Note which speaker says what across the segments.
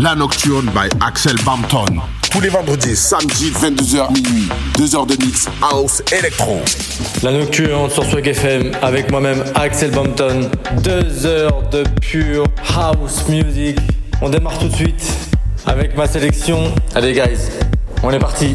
Speaker 1: La Nocturne by Axel Bampton. Tous les vendredis, samedi, 22h minuit. 2 heures de mix house électro.
Speaker 2: La Nocturne sur Swag FM avec moi-même Axel Bampton. 2 heures de pure house music. On démarre tout de suite avec ma sélection. Allez guys, on est parti.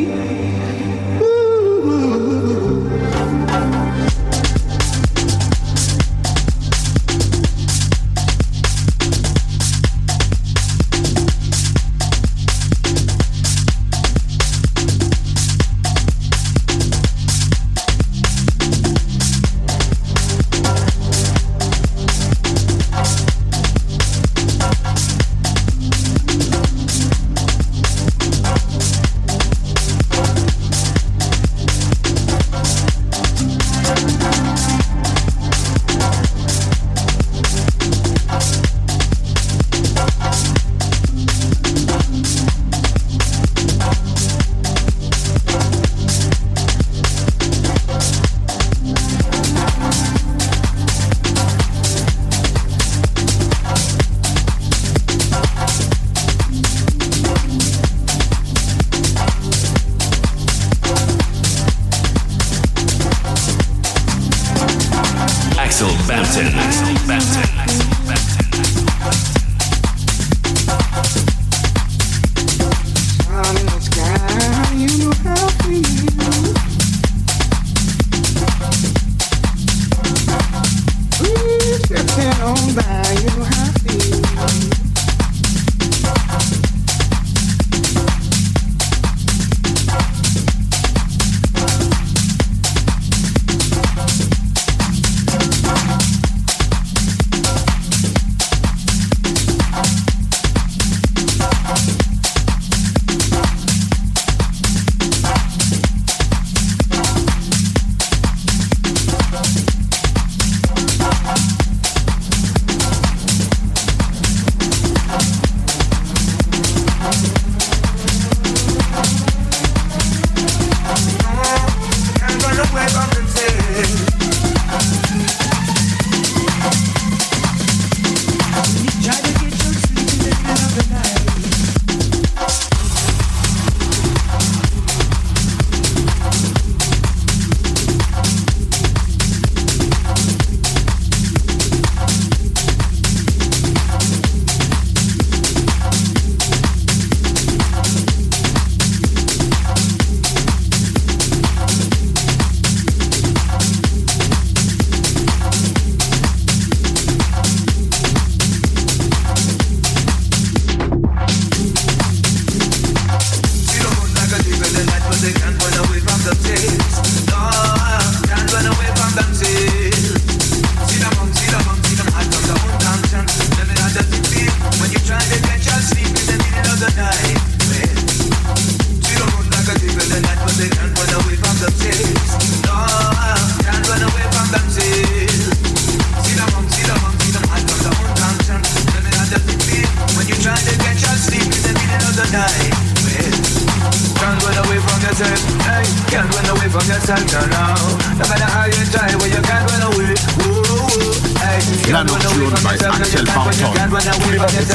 Speaker 3: tous les vendredis,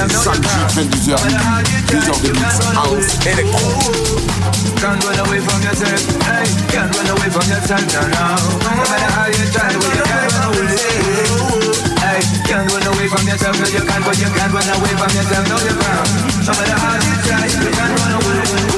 Speaker 3: 22h midi, 2h de mix, house, électro. Can't run away from yourself, hey, can't run away from yourself, no, no. No matter how you try, well, you can't run away. Hey, can't run away from yourself, no, you can't, but you can't run away from yourself, no, you can't. No matter how you try, you can't run away.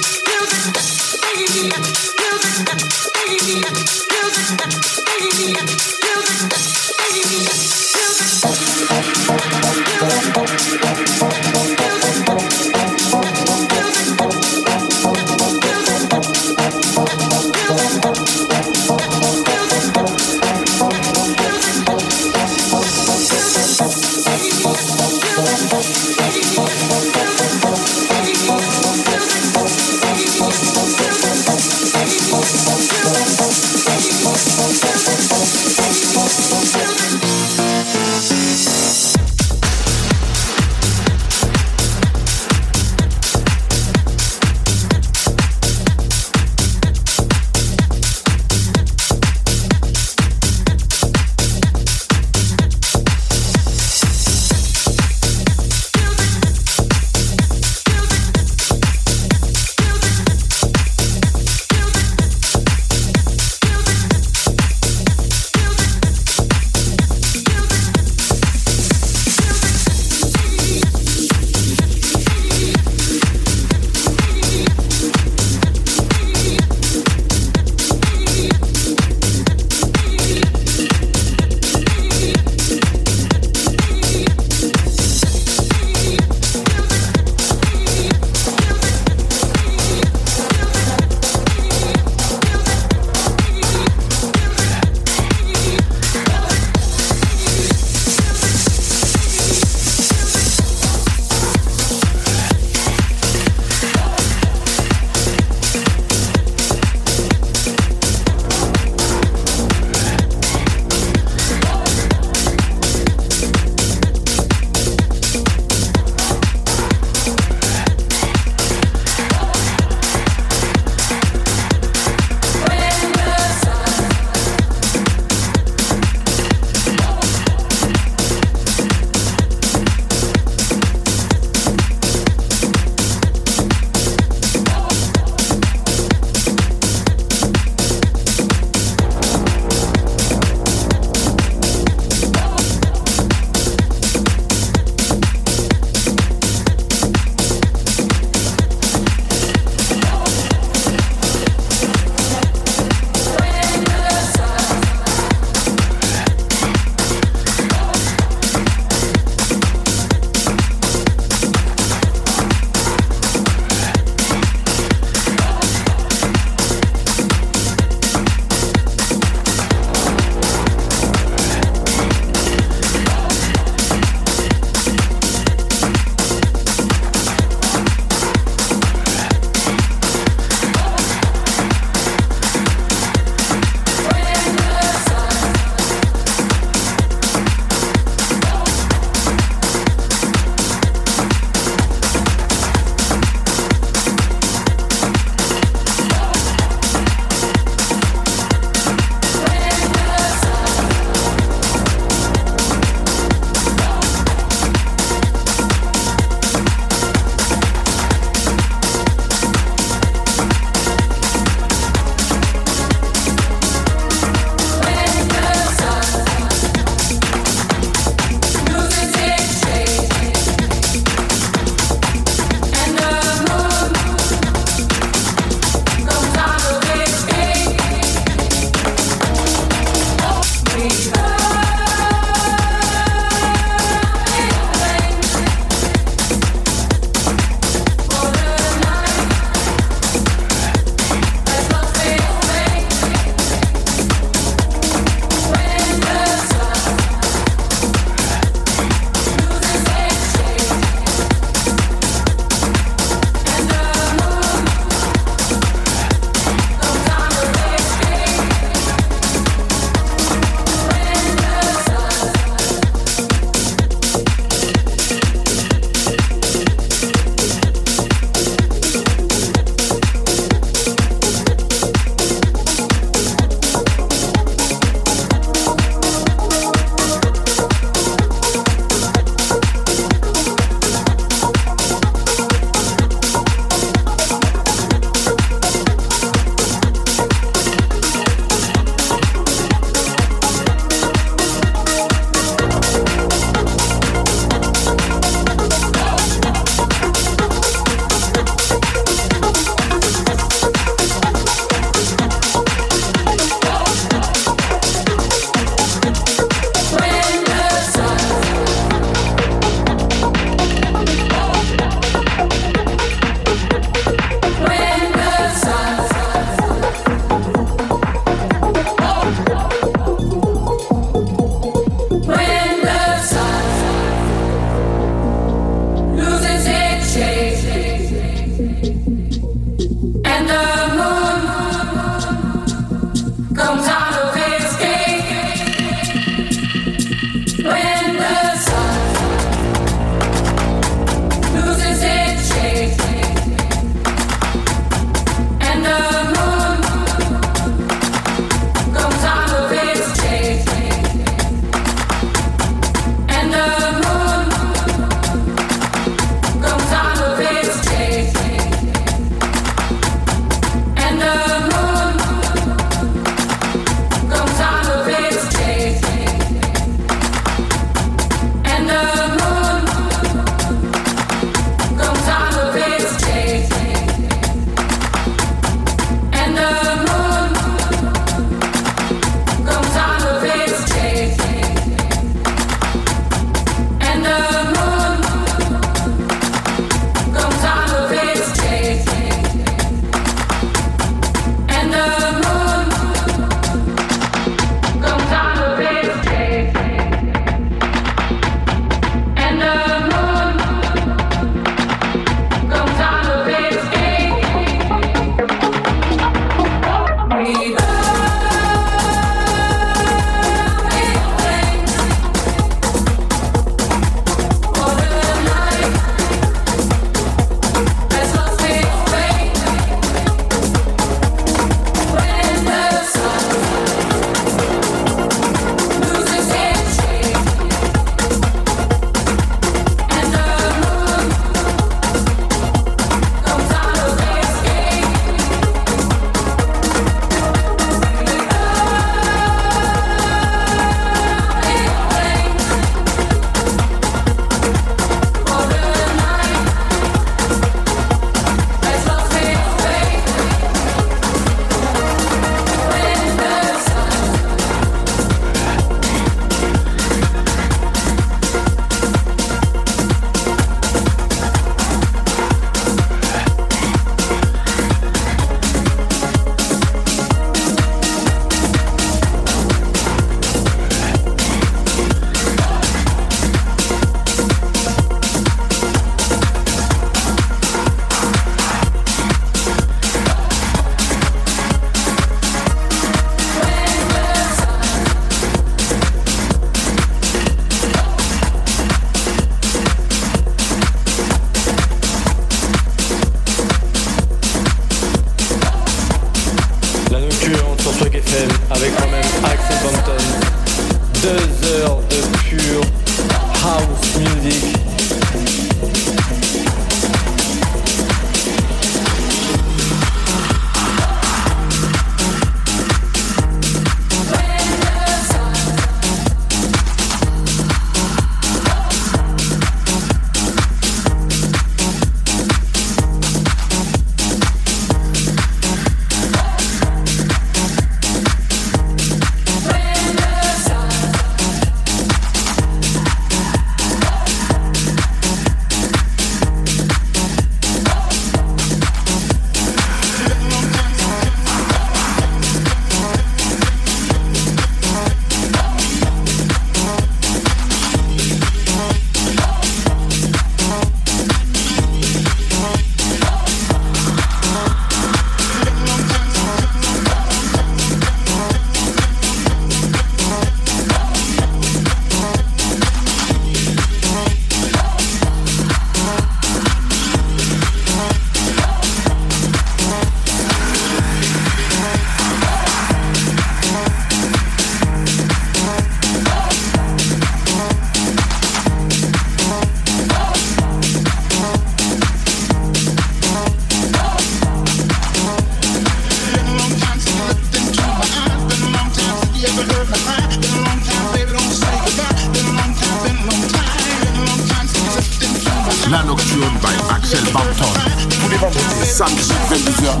Speaker 1: 22h,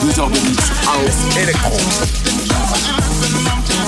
Speaker 1: 2h de mix, house, électro. I've been a long
Speaker 4: time,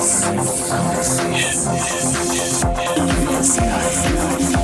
Speaker 4: Conversations.
Speaker 5: Conversations.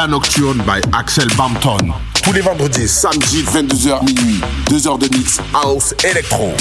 Speaker 5: La Nocturne by Axel Bampton. Tous les vendredis, samedi, 22h minuit. 2 heures de mix house électro.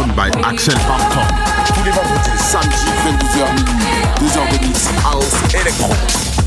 Speaker 5: Nocturne by Axel. Tous les vendredis, samedi, 22h minuit. 2 heures de mix house électro.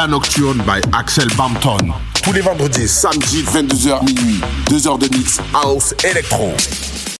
Speaker 5: La Nocturne by Axel Bampton. Tous les vendredis, samedi, 22h minuit. 2 heures de mix house électro.